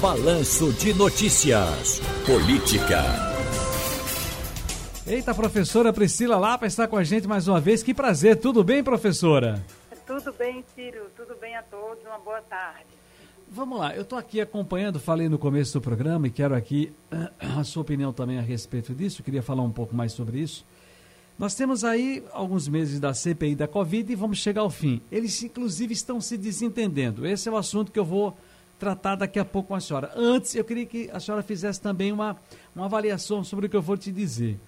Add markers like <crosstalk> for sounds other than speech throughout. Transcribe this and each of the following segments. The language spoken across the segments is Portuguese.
Balanço de Notícias. Política. Eita, professora Priscila Lapa está com a gente mais uma vez. Que prazer. Tudo bem, professora? Tudo bem, Ciro. Tudo bem a todos. Uma boa tarde. Vamos lá, eu estou aqui acompanhando, falei no começo do programa e quero aqui <clears throat> a sua opinião também a respeito disso, queria falar um pouco mais sobre isso. Nós temos aí alguns meses da CPI da Covid e vamos chegar ao fim. Eles, inclusive, estão se desentendendo. Esse é o assunto que eu vou tratar daqui a pouco com a senhora. Antes, eu queria que a senhora fizesse também uma, uma avaliação sobre o que eu vou te dizer.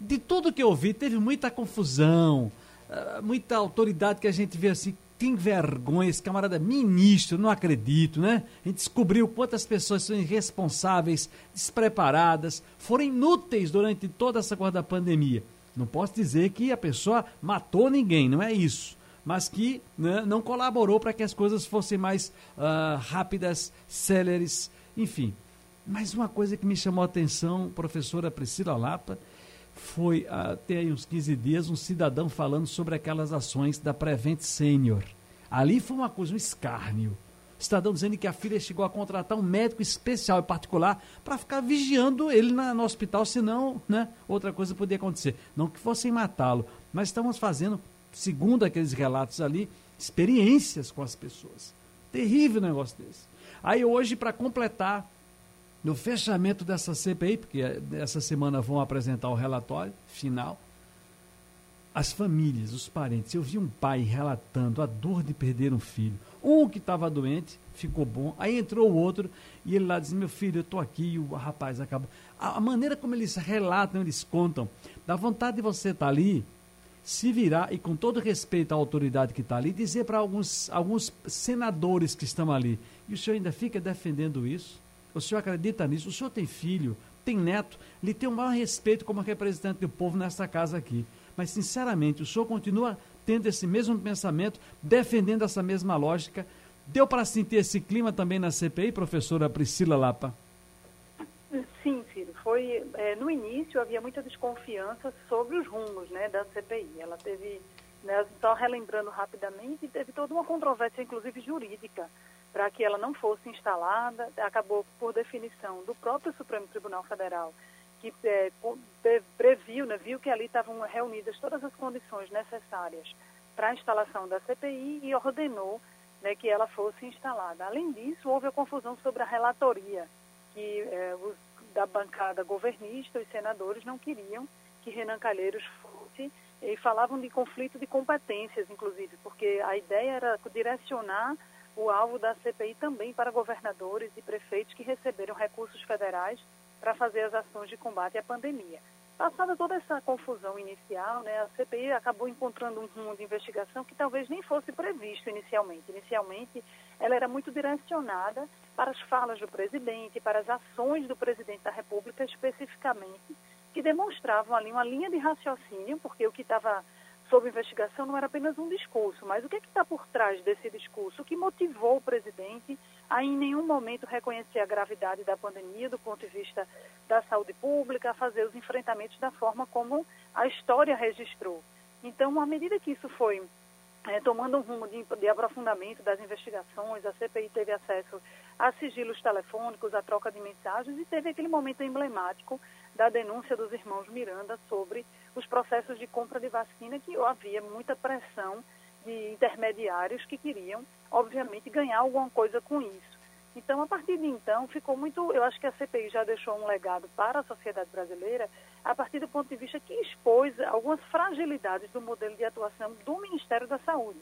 De tudo que eu vi, teve muita confusão, ah, muita autoridade que a gente vê assim, tem vergonha, esse camarada é ministro, não acredito, né? A gente descobriu quantas pessoas são irresponsáveis, despreparadas, foram inúteis durante toda essa coisa da pandemia. Não posso dizer que a pessoa matou ninguém, não é isso mas que né, não colaborou para que as coisas fossem mais uh, rápidas, céleres, enfim. Mas uma coisa que me chamou a atenção, professora Priscila Lapa, foi até uns 15 dias um cidadão falando sobre aquelas ações da Prevent Senior. Ali foi uma coisa, um escárnio. O cidadão dizendo que a filha chegou a contratar um médico especial e particular para ficar vigiando ele na, no hospital, senão né, outra coisa podia acontecer. Não que fossem matá-lo, mas estamos fazendo segundo aqueles relatos ali, experiências com as pessoas. Terrível negócio desse. Aí hoje, para completar, no fechamento dessa CPI, porque essa semana vão apresentar o relatório final, as famílias, os parentes. Eu vi um pai relatando a dor de perder um filho. Um que estava doente, ficou bom, aí entrou o outro e ele lá diz: Meu filho, eu estou aqui e o rapaz acabou. A, a, maneira como eles relatam, eles contam, dá vontade de você estar tá ali se virar e com todo respeito à autoridade que está ali, dizer para alguns, alguns senadores que estão ali, e o senhor ainda fica defendendo isso? O senhor acredita nisso? O senhor tem filho, tem neto, lhe tem o maior respeito como representante do povo nesta casa aqui. Mas, sinceramente, o senhor continua tendo esse mesmo pensamento, defendendo essa mesma lógica. Deu para sentir esse clima também na CPI, professora Priscila Lapa? É, no início havia muita desconfiança sobre os rumos né, da CPI. Ela teve, né, só relembrando rapidamente, teve toda uma controvérsia, inclusive jurídica, para que ela não fosse instalada. Acabou, por definição do próprio Supremo Tribunal Federal, que é, previu, né, viu que ali estavam reunidas todas as condições necessárias para a instalação da CPI e ordenou né, que ela fosse instalada. Além disso, houve a confusão sobre a relatoria que é, os da bancada governista, os senadores não queriam que Renan Calheiros fosse e falavam de conflito de competências, inclusive, porque a ideia era direcionar o alvo da CPI também para governadores e prefeitos que receberam recursos federais para fazer as ações de combate à pandemia. Passada toda essa confusão inicial, né, a CPI acabou encontrando um rumo de investigação que talvez nem fosse previsto inicialmente. Inicialmente, ela era muito direcionada para as falas do presidente, para as ações do presidente da República especificamente, que demonstravam ali uma linha de raciocínio, porque o que estava sob investigação não era apenas um discurso, mas o que é está por trás desse discurso? O que motivou o presidente a em nenhum momento reconhecer a gravidade da pandemia do ponto de vista da saúde pública, a fazer os enfrentamentos da forma como a história registrou. Então, à medida que isso foi é, tomando um rumo de, de, aprofundamento das investigações, a CPI teve acesso a sigilos telefônicos, a troca de mensagens e teve aquele momento emblemático da denúncia dos irmãos Miranda sobre os processos de compra de vacina, que havia muita pressão de intermediários que queriam, obviamente, ganhar alguma coisa com isso. Então, a partir de então, ficou muito. Eu acho que a CPI já deixou um legado para a sociedade brasileira, a partir do ponto de vista que expôs algumas fragilidades do modelo de atuação do Ministério da Saúde.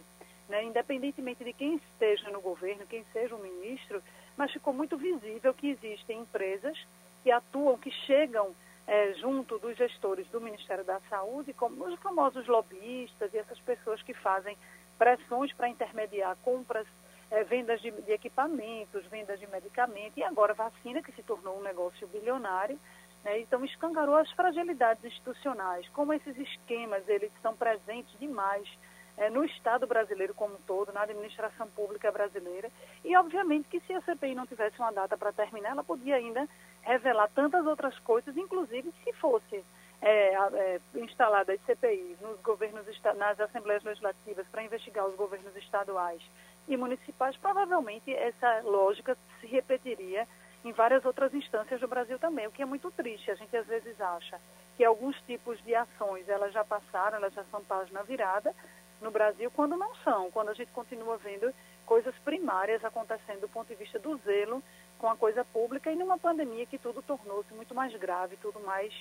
Né? Independentemente de quem esteja no governo, quem seja o ministro, mas ficou muito visível que existem empresas que atuam, que chegam é, junto dos gestores do Ministério da Saúde, como os famosos lobistas e essas pessoas que fazem pressões para intermediar compras, é, vendas de, de, equipamentos, vendas de medicamentos e agora vacina, que se tornou um negócio bilionário. Né? Então, escancarou as fragilidades institucionais, como esses esquemas eles são presentes demais é, no Estado brasileiro como um todo, na administração pública brasileira. E, obviamente, que se a CPI não tivesse uma data para terminar, ela podia ainda revelar tantas outras coisas, inclusive se fosse é, é, instalada as CPIs nos governos, nas assembleias legislativas para investigar os governos estaduais e municipais, provavelmente essa lógica se repetiria em várias outras instâncias do Brasil também, o que é muito triste. A gente às vezes acha que alguns tipos de ações elas já passaram, elas já são página virada no Brasil, quando não são, quando a gente continua vendo coisas primárias acontecendo do ponto de vista do zelo com a coisa pública e numa pandemia que tudo tornou-se muito mais grave, tudo mais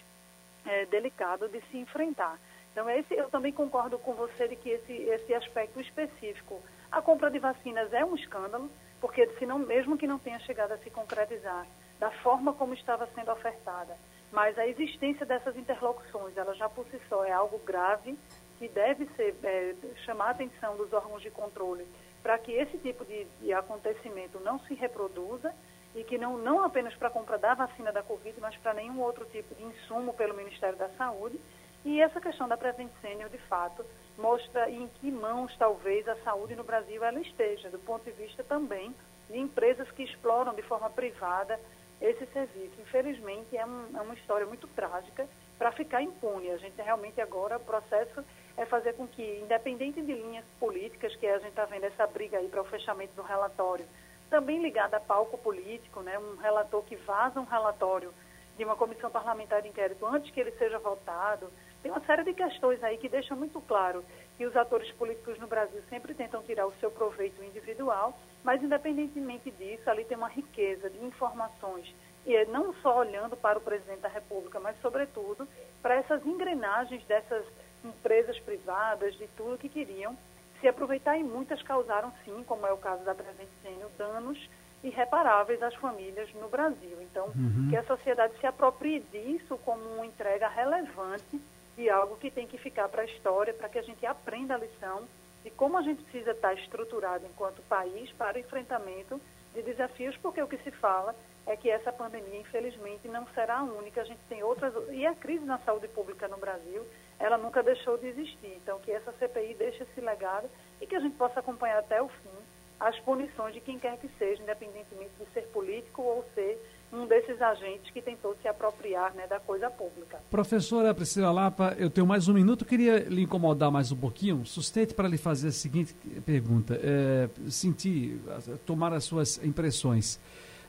é, delicado de se enfrentar. Então, esse, eu também concordo com você de que esse, esse aspecto específico, a compra de vacinas é um escândalo, porque se não, mesmo que não tenha chegado a se concretizar da forma como estava sendo ofertada, mas a existência dessas interlocuções, ela já por si só é algo grave, que deve ser é, chamar a atenção dos órgãos de controle para que esse tipo de, de, acontecimento não se reproduza e que não, não apenas para a compra da vacina da Covid, mas para nenhum outro tipo de insumo pelo Ministério da Saúde. E essa questão da Prevent Senior, de fato, mostra em que mãos talvez a saúde no Brasil ela esteja, do ponto de vista também de empresas que exploram de forma privada esse serviço. Infelizmente, é, um, é uma história muito trágica para ficar impune. A gente realmente agora, o processo é fazer com que, independente de linhas políticas, que a gente está vendo essa briga aí para o fechamento do relatório, também ligada a palco político, né, um relator que vaza um relatório de uma comissão parlamentar de inquérito antes que ele seja votado. Tem uma série de questões aí que deixam muito claro que os atores políticos no Brasil sempre tentam tirar o seu proveito individual, mas independentemente disso, ali tem uma riqueza de informações e é não só olhando para o presidente da República, mas sobretudo para essas engrenagens dessas empresas privadas, de tudo que queriam se aproveitar e muitas causaram sim, como é o caso da Presente Sênior, danos irreparáveis às famílias no Brasil. Então, uhum. que a sociedade se aproprie disso como uma entrega relevante de algo que tem que ficar para a história, para que a gente aprenda a lição de como a gente precisa estar estruturado enquanto país para o enfrentamento de desafios, porque o que se fala é que essa pandemia, infelizmente, não será a única. A gente tem outras. E a crise na saúde pública no Brasil, ela nunca deixou de existir. Então, que essa CPI deixe esse legado e que a gente possa acompanhar até o fim as punições de quem quer que seja, independentemente de ser político ou ser um desses agentes que tentou se apropriar né, da coisa pública. Professora Priscila Lapa, eu tenho mais um minuto, queria lhe incomodar mais um pouquinho. Sustente para lhe fazer a seguinte pergunta. É, sentir, tomar as suas impressões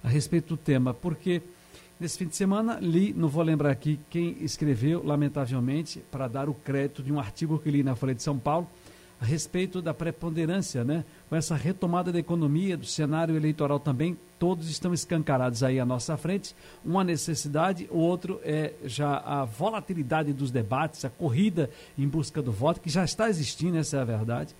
a respeito do tema, porque nesse fim de semana li, não vou lembrar aqui quem escreveu, lamentavelmente, para dar o crédito de um artigo que li na Folha de São Paulo, a respeito da preponderância, né? Com essa retomada da economia, do cenário eleitoral também, todos estão escancarados aí à nossa frente. Uma necessidade, o outro é já a volatilidade dos debates, a corrida em busca do voto, que já está existindo, essa é a verdade.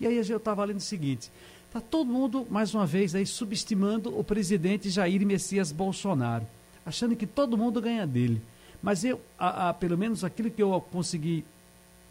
E aí eu estava lendo o seguinte: Está todo mundo, mais uma vez, aí subestimando o presidente Jair Messias Bolsonaro, achando que todo mundo ganha dele. Mas eu, a, a, pelo menos aquilo que eu consegui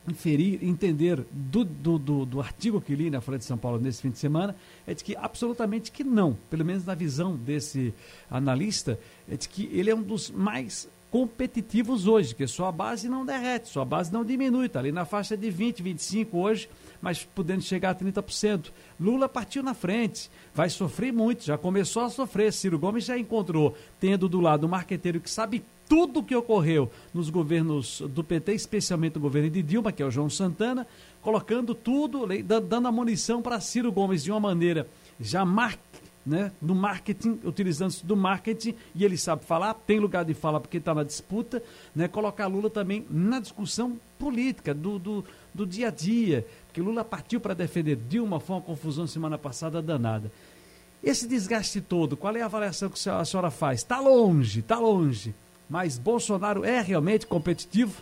inferir, entender do, do, do, do, artigo que li na Folha de São Paulo nesse fim de semana, é de que absolutamente que não, pelo menos na visão desse analista, é de que ele é um dos mais competitivos hoje, que sua base não derrete, sua base não diminui, está ali na faixa de 20, 25 hoje, mas podendo chegar a 30%. Lula partiu na frente, vai sofrer muito, já começou a sofrer. Ciro Gomes já encontrou, tendo do lado um marqueteiro que sabe tudo o que ocorreu nos governos do PT, especialmente o governo de Dilma, que é o João Santana, colocando tudo, dando a munição para Ciro Gomes de uma maneira já mar né, do marketing, utilizando-se do marketing, e ele sabe falar, tem lugar de fala porque está na disputa, né, colocar Lula também na discussão política, do, do, do dia a dia, porque Lula partiu para defender Dilma, foi uma confusão semana passada danada. Esse desgaste todo, qual é a avaliação que a senhora faz? Está longe, está longe, mas Bolsonaro é realmente competitivo?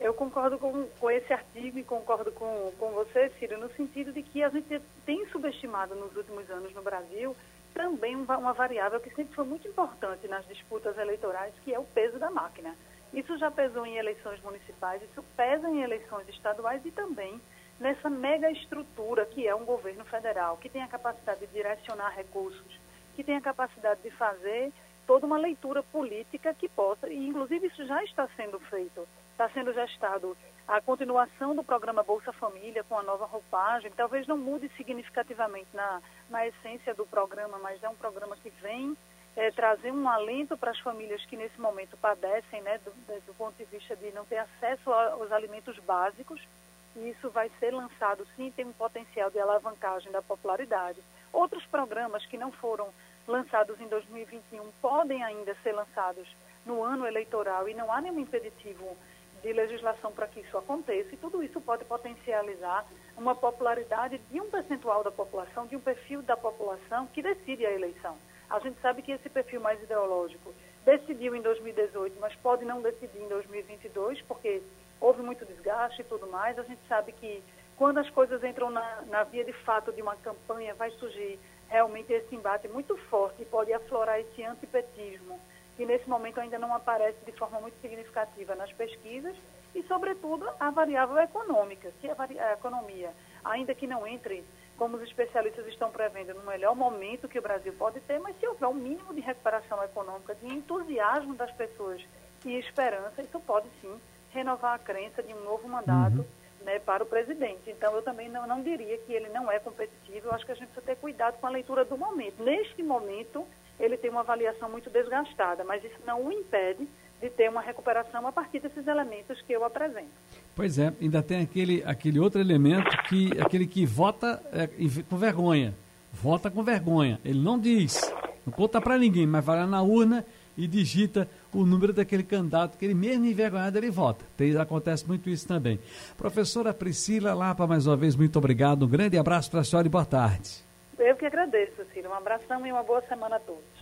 Eu concordo com, com esse artigo e concordo com, com você, Ciro, no sentido de que a gente tem subestimado nos últimos anos no Brasil também uma variável que sempre foi muito importante nas disputas eleitorais, que é o peso da máquina. Isso já pesou em eleições municipais, isso pesa em eleições estaduais e também nessa mega estrutura que é um governo federal, que tem a capacidade de direcionar recursos, que tem a capacidade de fazer toda uma leitura política que possa, e inclusive isso já está sendo feito, está sendo gestado a continuação do programa Bolsa Família com a nova roupagem, talvez não mude significativamente na, na essência do programa, mas é um programa que vem é, trazer um alento para as famílias que nesse momento padecem, né, do, do ponto de vista de não ter acesso aos alimentos básicos, e isso vai ser lançado sim, tem um potencial de alavancagem da popularidade. Outros programas que não foram lançados em 2021 podem ainda ser lançados no ano eleitoral e não há nenhum impeditivo de legislação para que isso aconteça, e tudo isso pode potencializar uma popularidade de um percentual da população, de um perfil da população que decide a eleição. A gente sabe que esse perfil mais ideológico decidiu em 2018, mas pode não decidir em 2022, porque houve muito desgaste e tudo mais. A gente sabe que quando as coisas entram na, na via de fato de uma campanha, vai surgir realmente esse embate muito forte e pode aflorar esse antipetismo que nesse momento ainda não aparece de forma muito significativa nas pesquisas, e, sobretudo, a variável econômica, se a, a economia, ainda que não entre, como os especialistas estão prevendo, no melhor momento que o Brasil pode ter, mas se houver um mínimo de recuperação econômica, de entusiasmo das pessoas e esperança, isso pode sim renovar a crença de um novo mandato uhum. Né, para o presidente. Então, eu também não, não diria que ele não é competitivo, eu acho que a gente precisa ter cuidado com a leitura do momento. Neste momento, ele tem uma avaliação muito desgastada, mas isso não o impede de ter uma recuperação a partir desses elementos que eu apresento. Pois é, ainda tem aquele, aquele outro elemento que aquele que vota é, com vergonha, vota com vergonha. Ele não diz, não conta para ninguém, mas vai lá na urna e digita o número daquele candidato que ele mesmo envergonhado ele vota. Tem, acontece muito isso também. Professora Priscila Lapa, mais uma vez, muito obrigado. Um grande abraço para a senhora e boa tarde. Eu que agradeço, Ciro. Um abração e uma boa semana a todos.